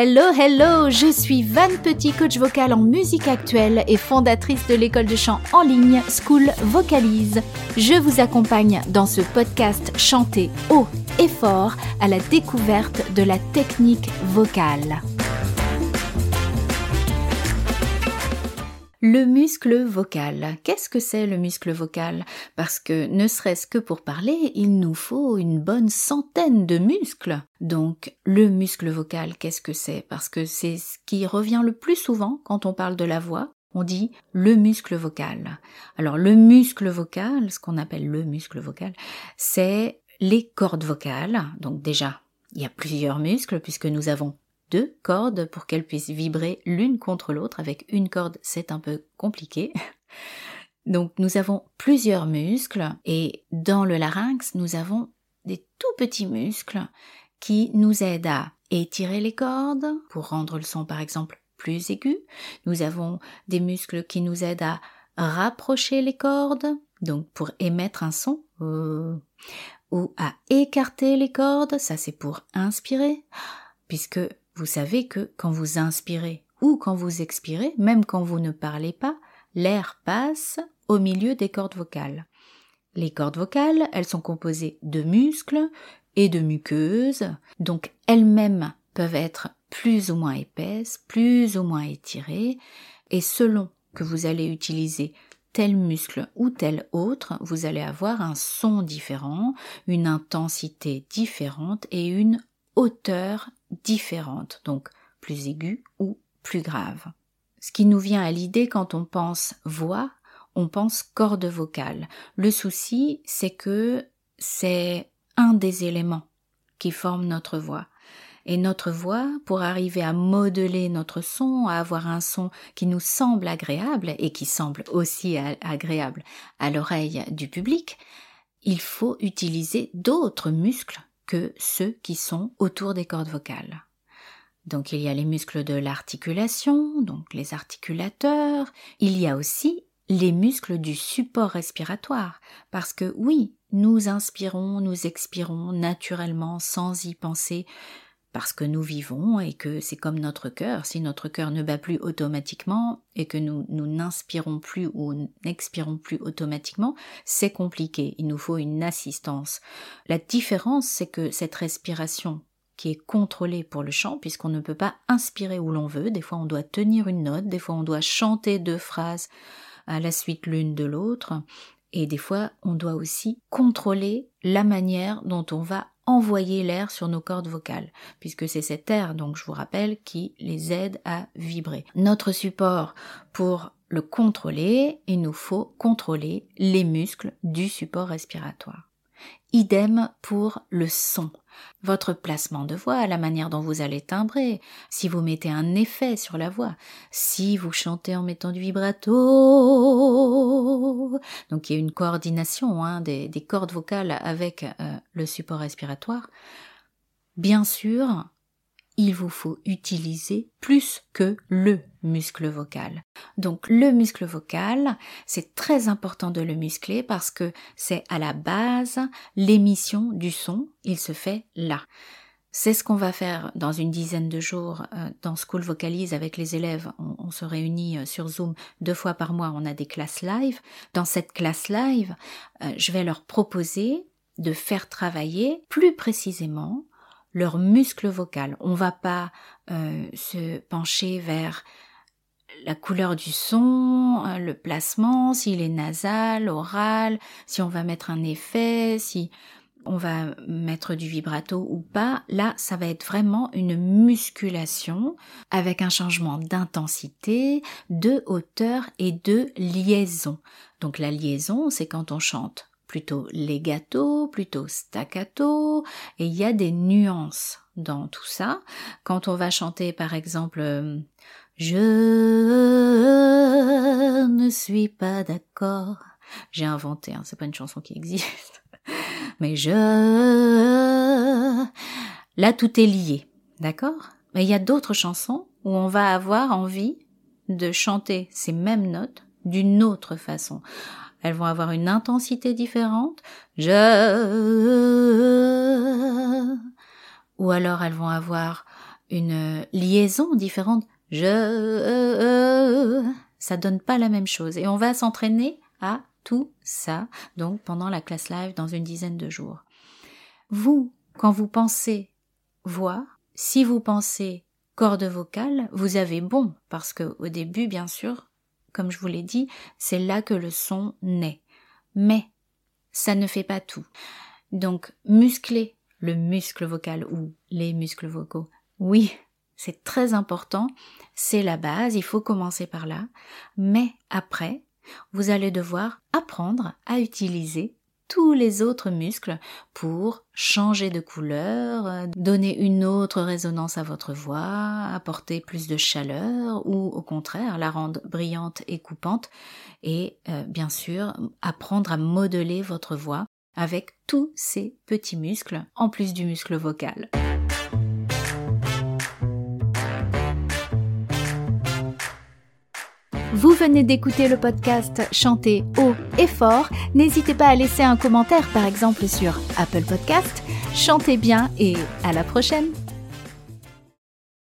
Hello, hello, je suis Van Petit, coach vocal en musique actuelle et fondatrice de l'école de chant en ligne School Vocalise. Je vous accompagne dans ce podcast chanté haut et fort à la découverte de la technique vocale. Le muscle vocal. Qu'est-ce que c'est le muscle vocal? Parce que ne serait-ce que pour parler, il nous faut une bonne centaine de muscles. Donc le muscle vocal, qu'est-ce que c'est? Parce que c'est ce qui revient le plus souvent quand on parle de la voix. On dit le muscle vocal. Alors le muscle vocal, ce qu'on appelle le muscle vocal, c'est les cordes vocales. Donc déjà, il y a plusieurs muscles puisque nous avons deux cordes pour qu'elles puissent vibrer l'une contre l'autre. Avec une corde, c'est un peu compliqué. Donc nous avons plusieurs muscles et dans le larynx, nous avons des tout petits muscles qui nous aident à étirer les cordes pour rendre le son par exemple plus aigu. Nous avons des muscles qui nous aident à rapprocher les cordes, donc pour émettre un son, euh, ou à écarter les cordes, ça c'est pour inspirer, puisque vous savez que quand vous inspirez ou quand vous expirez, même quand vous ne parlez pas, l'air passe au milieu des cordes vocales. Les cordes vocales, elles sont composées de muscles et de muqueuses, donc elles-mêmes peuvent être plus ou moins épaisses, plus ou moins étirées, et selon que vous allez utiliser tel muscle ou tel autre, vous allez avoir un son différent, une intensité différente et une hauteur différente, donc plus aiguë ou plus grave. Ce qui nous vient à l'idée quand on pense voix, on pense corde vocale. Le souci, c'est que c'est un des éléments qui forment notre voix. Et notre voix, pour arriver à modeler notre son, à avoir un son qui nous semble agréable et qui semble aussi agréable à l'oreille du public, il faut utiliser d'autres muscles que ceux qui sont autour des cordes vocales. Donc il y a les muscles de l'articulation, donc les articulateurs, il y a aussi les muscles du support respiratoire, parce que oui, nous inspirons, nous expirons naturellement sans y penser, parce que nous vivons et que c'est comme notre cœur. Si notre cœur ne bat plus automatiquement et que nous, nous n'inspirons plus ou n'expirons plus automatiquement, c'est compliqué. Il nous faut une assistance. La différence, c'est que cette respiration qui est contrôlée pour le chant, puisqu'on ne peut pas inspirer où l'on veut, des fois on doit tenir une note, des fois on doit chanter deux phrases à la suite l'une de l'autre, et des fois on doit aussi contrôler la manière dont on va envoyer l'air sur nos cordes vocales, puisque c'est cet air, donc je vous rappelle, qui les aide à vibrer. Notre support pour le contrôler, il nous faut contrôler les muscles du support respiratoire. Idem pour le son. Votre placement de voix, la manière dont vous allez timbrer, si vous mettez un effet sur la voix, si vous chantez en mettant du vibrato. Donc il y a une coordination hein, des, cordes vocales avec euh, le support respiratoire. Bien sûr, il vous faut utiliser plus que le muscle vocal. Donc le muscle vocal, c'est très important de le muscler parce que c'est à la base l'émission du son, il se fait là. C'est ce qu'on va faire dans une dizaine de jours euh, dans School Vocalise avec les élèves. On, se réunit euh, sur Zoom deux fois par mois, on a des classes live. Dans cette classe live, euh, je vais leur proposer de faire travailler plus précisément leur muscle vocal. On va pas euh, se pencher vers la couleur du son, euh, le placement, s'il est nasal, oral, si on va mettre un effet, si on va mettre du vibrato ou pas. Là, ça va être vraiment une musculation avec un changement d'intensité, de hauteur et de liaison. Donc la liaison, c'est quand on chante plutôt legato, plutôt staccato, et il y a des nuances dans tout ça. Quand on va chanter par exemple euh, Je ne suis pas d'accord, j'ai inventé, hein, c'est pas une chanson qui existe, mais je... Là tout est lié, d'accord? Mais il y a d'autres chansons où on va avoir envie de chanter ces mêmes notes d'une autre façon elles vont avoir une intensité différente. Je ou alors elles vont avoir une liaison différente. Je, ça donne pas la même chose. Et on va s'entraîner à tout ça, donc pendant la classe live dans une dizaine de jours. Vous, quand vous pensez voix, si vous pensez corde vocale, vous avez bon, parce que au début, bien sûr, comme je vous l'ai dit, c'est là que le son naît. Mais ça ne fait pas tout. Donc, muscler le muscle vocal ou les muscles vocaux, oui, c'est très important, c'est la base, il faut commencer par là, mais après, vous allez devoir apprendre à utiliser tous les autres muscles pour changer de couleur, donner une autre résonance à votre voix, apporter plus de chaleur ou au contraire la rendre brillante et coupante et euh, bien sûr apprendre à modeler votre voix avec tous ces petits muscles en plus du muscle vocal. Vous venez d'écouter le podcast Chanter haut et fort. N'hésitez pas à laisser un commentaire par exemple sur Apple Podcast. Chantez bien et à la prochaine